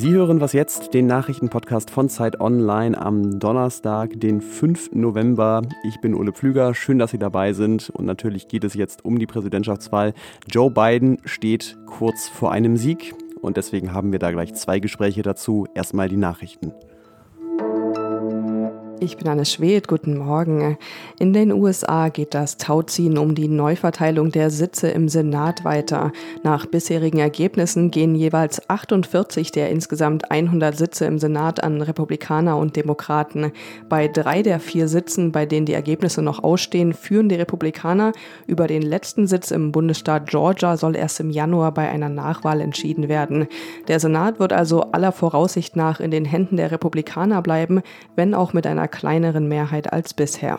Sie hören was jetzt, den Nachrichtenpodcast von Zeit Online am Donnerstag, den 5. November. Ich bin Ole Pflüger, schön, dass Sie dabei sind. Und natürlich geht es jetzt um die Präsidentschaftswahl. Joe Biden steht kurz vor einem Sieg und deswegen haben wir da gleich zwei Gespräche dazu. Erstmal die Nachrichten. Ich bin Anne Schwed, guten Morgen. In den USA geht das Tauziehen um die Neuverteilung der Sitze im Senat weiter. Nach bisherigen Ergebnissen gehen jeweils 48 der insgesamt 100 Sitze im Senat an Republikaner und Demokraten. Bei drei der vier Sitzen, bei denen die Ergebnisse noch ausstehen, führen die Republikaner. Über den letzten Sitz im Bundesstaat Georgia soll erst im Januar bei einer Nachwahl entschieden werden. Der Senat wird also aller Voraussicht nach in den Händen der Republikaner bleiben, wenn auch mit einer kleineren Mehrheit als bisher.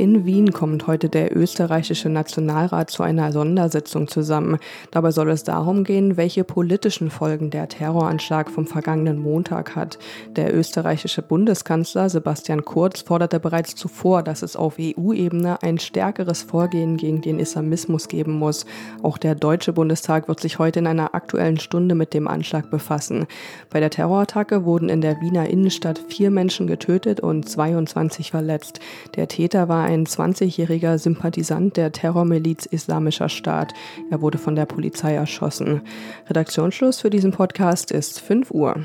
In Wien kommt heute der österreichische Nationalrat zu einer Sondersitzung zusammen. Dabei soll es darum gehen, welche politischen Folgen der Terroranschlag vom vergangenen Montag hat. Der österreichische Bundeskanzler Sebastian Kurz forderte bereits zuvor, dass es auf EU-Ebene ein stärkeres Vorgehen gegen den Islamismus geben muss. Auch der Deutsche Bundestag wird sich heute in einer aktuellen Stunde mit dem Anschlag befassen. Bei der Terrorattacke wurden in der Wiener Innenstadt vier Menschen getötet und 22 verletzt. Der Täter war ein 20-jähriger Sympathisant der Terrormiliz Islamischer Staat. Er wurde von der Polizei erschossen. Redaktionsschluss für diesen Podcast ist 5 Uhr.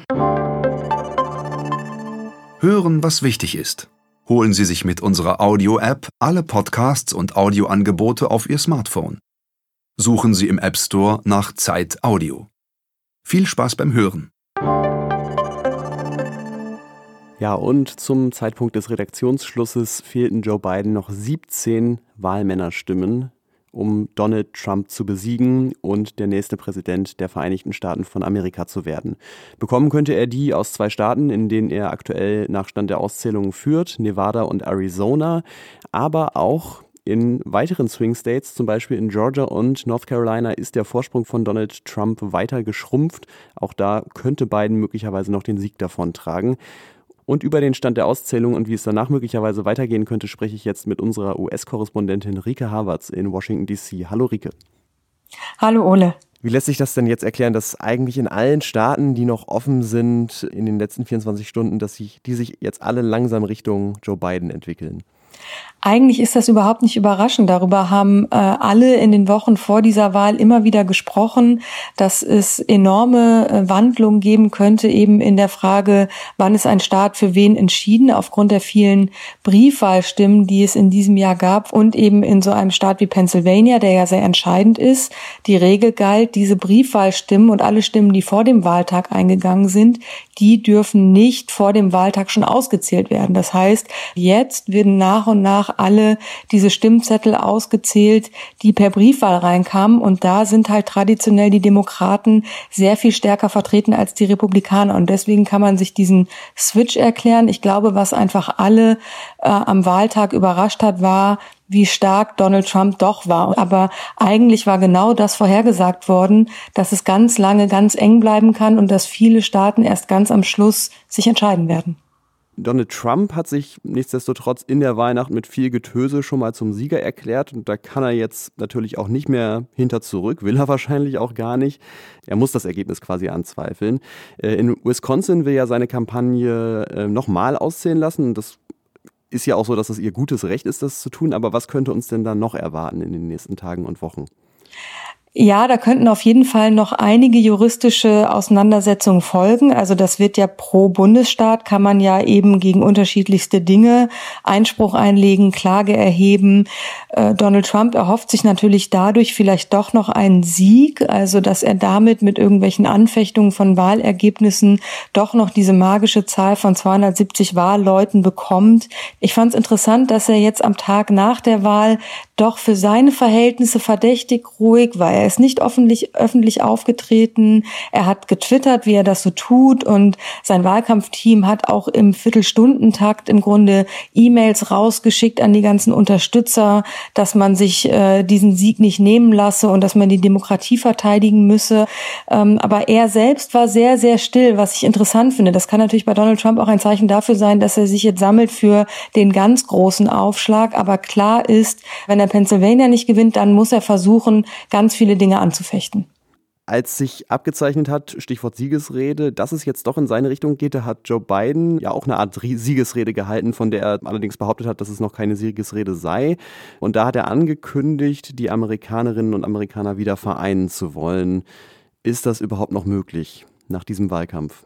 Hören, was wichtig ist. Holen Sie sich mit unserer Audio-App alle Podcasts und Audioangebote auf Ihr Smartphone. Suchen Sie im App Store nach Zeit Audio. Viel Spaß beim Hören. Ja, und zum Zeitpunkt des Redaktionsschlusses fehlten Joe Biden noch 17 Wahlmännerstimmen, um Donald Trump zu besiegen und der nächste Präsident der Vereinigten Staaten von Amerika zu werden. Bekommen könnte er die aus zwei Staaten, in denen er aktuell nach Stand der Auszählungen führt, Nevada und Arizona, aber auch in weiteren Swing States, zum Beispiel in Georgia und North Carolina, ist der Vorsprung von Donald Trump weiter geschrumpft. Auch da könnte Biden möglicherweise noch den Sieg davontragen. Und über den Stand der Auszählung und wie es danach möglicherweise weitergehen könnte, spreche ich jetzt mit unserer US-Korrespondentin Rike Havertz in Washington, D.C. Hallo Rike. Hallo Ole. Wie lässt sich das denn jetzt erklären, dass eigentlich in allen Staaten, die noch offen sind in den letzten 24 Stunden, dass sich, die sich jetzt alle langsam Richtung Joe Biden entwickeln? Eigentlich ist das überhaupt nicht überraschend. Darüber haben äh, alle in den Wochen vor dieser Wahl immer wieder gesprochen, dass es enorme äh, Wandlungen geben könnte, eben in der Frage, wann ist ein Staat für wen entschieden, aufgrund der vielen Briefwahlstimmen, die es in diesem Jahr gab und eben in so einem Staat wie Pennsylvania, der ja sehr entscheidend ist. Die Regel galt, diese Briefwahlstimmen und alle Stimmen, die vor dem Wahltag eingegangen sind, die dürfen nicht vor dem Wahltag schon ausgezählt werden. Das heißt, jetzt werden nach und nach alle diese Stimmzettel ausgezählt, die per Briefwahl reinkamen. Und da sind halt traditionell die Demokraten sehr viel stärker vertreten als die Republikaner. Und deswegen kann man sich diesen Switch erklären. Ich glaube, was einfach alle äh, am Wahltag überrascht hat, war, wie stark Donald Trump doch war. Aber eigentlich war genau das vorhergesagt worden, dass es ganz lange ganz eng bleiben kann und dass viele Staaten erst ganz am Schluss sich entscheiden werden. Donald Trump hat sich nichtsdestotrotz in der Weihnacht mit viel Getöse schon mal zum Sieger erklärt und da kann er jetzt natürlich auch nicht mehr hinter zurück, will er wahrscheinlich auch gar nicht. Er muss das Ergebnis quasi anzweifeln. Äh, in Wisconsin will er seine Kampagne äh, nochmal auszählen lassen und das ist ja auch so, dass es ihr gutes Recht ist, das zu tun, aber was könnte uns denn dann noch erwarten in den nächsten Tagen und Wochen? Ja, da könnten auf jeden Fall noch einige juristische Auseinandersetzungen folgen. Also das wird ja pro Bundesstaat, kann man ja eben gegen unterschiedlichste Dinge Einspruch einlegen, Klage erheben. Äh, Donald Trump erhofft sich natürlich dadurch vielleicht doch noch einen Sieg, also dass er damit mit irgendwelchen Anfechtungen von Wahlergebnissen doch noch diese magische Zahl von 270 Wahlleuten bekommt. Ich fand es interessant, dass er jetzt am Tag nach der Wahl doch für seine Verhältnisse verdächtig ruhig war. Er ist nicht öffentlich, öffentlich aufgetreten. Er hat getwittert, wie er das so tut. Und sein Wahlkampfteam hat auch im Viertelstundentakt im Grunde E-Mails rausgeschickt an die ganzen Unterstützer, dass man sich äh, diesen Sieg nicht nehmen lasse und dass man die Demokratie verteidigen müsse. Ähm, aber er selbst war sehr, sehr still, was ich interessant finde. Das kann natürlich bei Donald Trump auch ein Zeichen dafür sein, dass er sich jetzt sammelt für den ganz großen Aufschlag. Aber klar ist, wenn er Pennsylvania nicht gewinnt, dann muss er versuchen, ganz viele Dinge anzufechten. als sich abgezeichnet hat, Stichwort Siegesrede, dass es jetzt doch in seine Richtung geht, da hat Joe Biden ja auch eine Art Siegesrede gehalten, von der er allerdings behauptet hat, dass es noch keine Siegesrede sei. Und da hat er angekündigt, die Amerikanerinnen und Amerikaner wieder vereinen zu wollen. Ist das überhaupt noch möglich nach diesem Wahlkampf?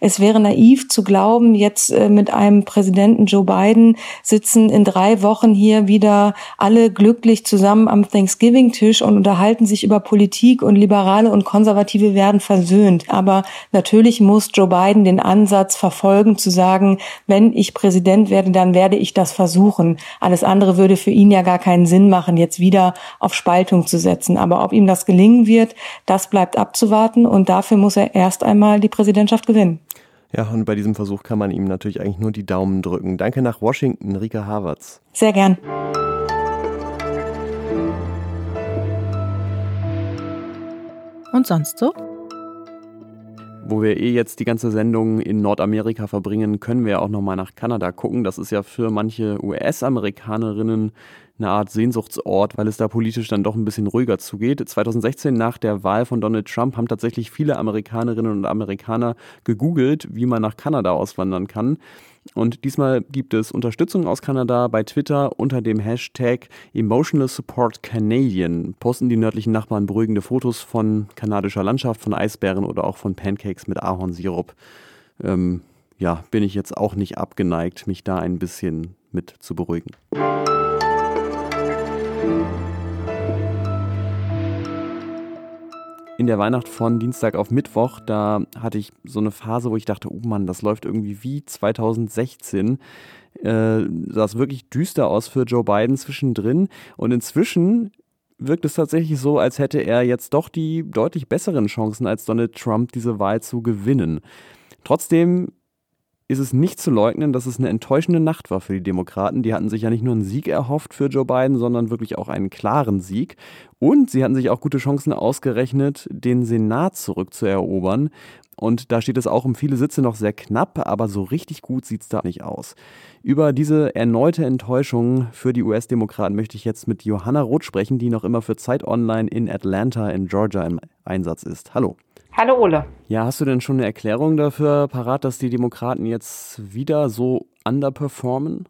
Es wäre naiv zu glauben, jetzt äh, mit einem Präsidenten Joe Biden sitzen in drei Wochen hier wieder alle glücklich zusammen am Thanksgiving-Tisch und unterhalten sich über Politik und Liberale und Konservative werden versöhnt. Aber natürlich muss Joe Biden den Ansatz verfolgen, zu sagen, wenn ich Präsident werde, dann werde ich das versuchen. Alles andere würde für ihn ja gar keinen Sinn machen, jetzt wieder auf Spaltung zu setzen. Aber ob ihm das gelingen wird, das bleibt abzuwarten und dafür muss er erst einmal die Präsidentschaft gewinnen. Ja, und bei diesem Versuch kann man ihm natürlich eigentlich nur die Daumen drücken. Danke nach Washington, Rika Havertz. Sehr gern. Und sonst so? Wo wir eh jetzt die ganze Sendung in Nordamerika verbringen, können wir ja auch nochmal nach Kanada gucken. Das ist ja für manche US-Amerikanerinnen eine Art Sehnsuchtsort, weil es da politisch dann doch ein bisschen ruhiger zugeht. 2016 nach der Wahl von Donald Trump haben tatsächlich viele Amerikanerinnen und Amerikaner gegoogelt, wie man nach Kanada auswandern kann. Und diesmal gibt es Unterstützung aus Kanada bei Twitter unter dem Hashtag Emotional Support Canadian. Posten die nördlichen Nachbarn beruhigende Fotos von kanadischer Landschaft, von Eisbären oder auch von Pancakes mit Ahornsirup. Ähm, ja, bin ich jetzt auch nicht abgeneigt, mich da ein bisschen mit zu beruhigen. In der Weihnacht von Dienstag auf Mittwoch, da hatte ich so eine Phase, wo ich dachte, oh Mann, das läuft irgendwie wie 2016. Äh, sah es wirklich düster aus für Joe Biden zwischendrin. Und inzwischen wirkt es tatsächlich so, als hätte er jetzt doch die deutlich besseren Chancen als Donald Trump, diese Wahl zu gewinnen. Trotzdem ist es nicht zu leugnen, dass es eine enttäuschende Nacht war für die Demokraten. Die hatten sich ja nicht nur einen Sieg erhofft für Joe Biden, sondern wirklich auch einen klaren Sieg. Und sie hatten sich auch gute Chancen ausgerechnet, den Senat zurückzuerobern. Und da steht es auch um viele Sitze noch sehr knapp, aber so richtig gut sieht es da nicht aus. Über diese erneute Enttäuschung für die US-Demokraten möchte ich jetzt mit Johanna Roth sprechen, die noch immer für Zeit Online in Atlanta in Georgia im Einsatz ist. Hallo. Hallo Ole. Ja, hast du denn schon eine Erklärung dafür parat, dass die Demokraten jetzt wieder so underperformen?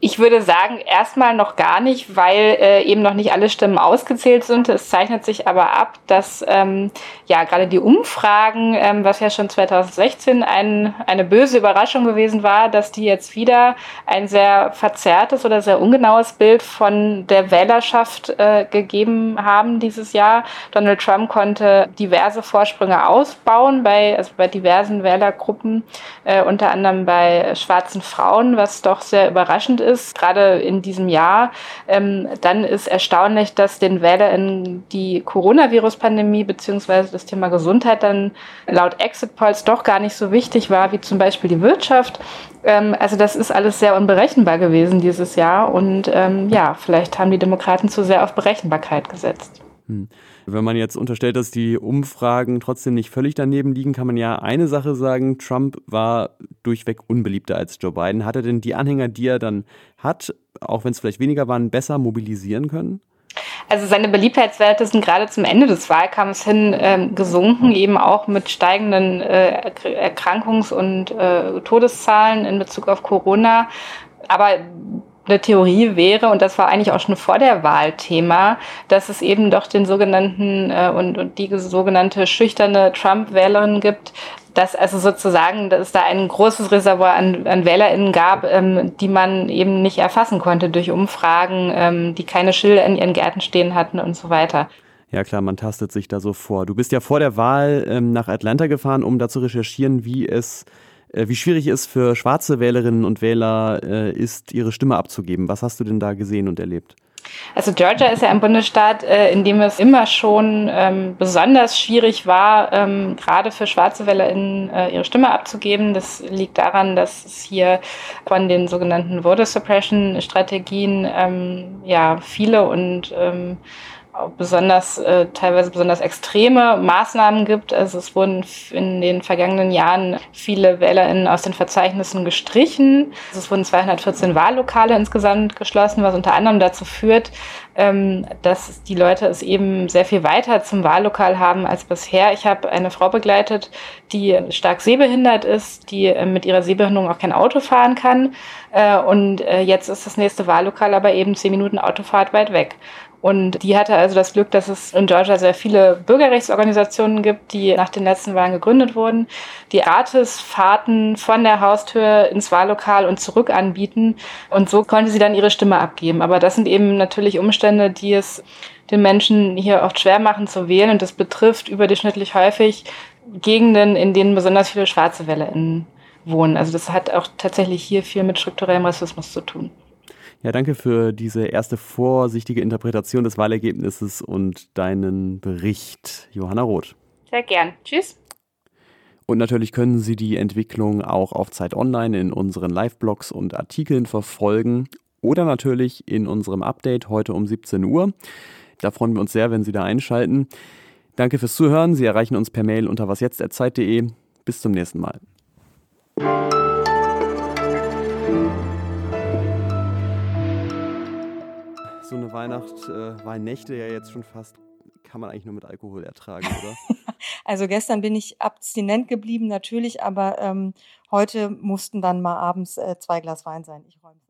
Ich würde sagen, erstmal noch gar nicht, weil äh, eben noch nicht alle Stimmen ausgezählt sind. Es zeichnet sich aber ab, dass ähm, ja gerade die Umfragen, ähm, was ja schon 2016 ein, eine böse Überraschung gewesen war, dass die jetzt wieder ein sehr verzerrtes oder sehr ungenaues Bild von der Wählerschaft äh, gegeben haben dieses Jahr. Donald Trump konnte diverse Vorsprünge ausbauen bei, also bei diversen Wählergruppen, äh, unter anderem bei schwarzen Frauen, was doch sehr überraschend ist ist, gerade in diesem Jahr, ähm, dann ist erstaunlich, dass den WählerInnen die Coronavirus-Pandemie beziehungsweise das Thema Gesundheit dann laut Exit Polls doch gar nicht so wichtig war, wie zum Beispiel die Wirtschaft. Ähm, also das ist alles sehr unberechenbar gewesen dieses Jahr und ähm, ja, vielleicht haben die Demokraten zu sehr auf Berechenbarkeit gesetzt. Hm. Wenn man jetzt unterstellt, dass die Umfragen trotzdem nicht völlig daneben liegen, kann man ja eine Sache sagen, Trump war durchweg unbeliebter als Joe Biden. Hat er denn die Anhänger, die er dann hat, auch wenn es vielleicht weniger waren, besser mobilisieren können? Also seine Beliebtheitswerte sind gerade zum Ende des Wahlkampfs hin ähm, gesunken, eben auch mit steigenden äh, Erkrankungs- und äh, Todeszahlen in Bezug auf Corona. Aber eine Theorie wäre, und das war eigentlich auch schon vor der Wahl Thema, dass es eben doch den sogenannten äh, und, und die sogenannte schüchterne Trump-Wählerin gibt, dass also sozusagen, dass es da ein großes Reservoir an, an WählerInnen gab, ähm, die man eben nicht erfassen konnte durch Umfragen, ähm, die keine Schilder in ihren Gärten stehen hatten und so weiter. Ja klar, man tastet sich da so vor. Du bist ja vor der Wahl ähm, nach Atlanta gefahren, um da zu recherchieren, wie es wie schwierig es für schwarze Wählerinnen und Wähler äh, ist, ihre Stimme abzugeben. Was hast du denn da gesehen und erlebt? Also Georgia ist ja ein Bundesstaat, äh, in dem es immer schon ähm, besonders schwierig war, ähm, gerade für schwarze WählerInnen äh, ihre Stimme abzugeben. Das liegt daran, dass es hier von den sogenannten Voter Suppression Strategien ähm, ja viele und besonders, äh, teilweise besonders extreme Maßnahmen gibt. Also es wurden in den vergangenen Jahren viele WählerInnen aus den Verzeichnissen gestrichen. Also es wurden 214 Wahllokale insgesamt geschlossen, was unter anderem dazu führt, ähm, dass die Leute es eben sehr viel weiter zum Wahllokal haben als bisher. Ich habe eine Frau begleitet, die stark sehbehindert ist, die äh, mit ihrer Sehbehinderung auch kein Auto fahren kann. Äh, und äh, jetzt ist das nächste Wahllokal aber eben zehn Minuten Autofahrt weit weg. Und die hatte also das Glück, dass es in Georgia sehr viele Bürgerrechtsorganisationen gibt, die nach den letzten Wahlen gegründet wurden, die Gratisfahrten von der Haustür ins Wahllokal und zurück anbieten. Und so konnte sie dann ihre Stimme abgeben. Aber das sind eben natürlich Umstände, die es den Menschen hier oft schwer machen zu wählen. Und das betrifft überdurchschnittlich häufig Gegenden, in denen besonders viele schwarze WählerInnen wohnen. Also das hat auch tatsächlich hier viel mit strukturellem Rassismus zu tun. Ja, danke für diese erste vorsichtige Interpretation des Wahlergebnisses und deinen Bericht, Johanna Roth. Sehr gern. Tschüss. Und natürlich können Sie die Entwicklung auch auf Zeit Online in unseren Live-Blogs und Artikeln verfolgen oder natürlich in unserem Update heute um 17 Uhr. Da freuen wir uns sehr, wenn Sie da einschalten. Danke fürs Zuhören. Sie erreichen uns per Mail unter wasjetzt.zeit.de. Bis zum nächsten Mal. So eine Weihnacht, äh, Weihnachte ja jetzt schon fast, kann man eigentlich nur mit Alkohol ertragen, oder? also gestern bin ich abstinent geblieben, natürlich, aber ähm, heute mussten dann mal abends äh, zwei Glas Wein sein. Ich räume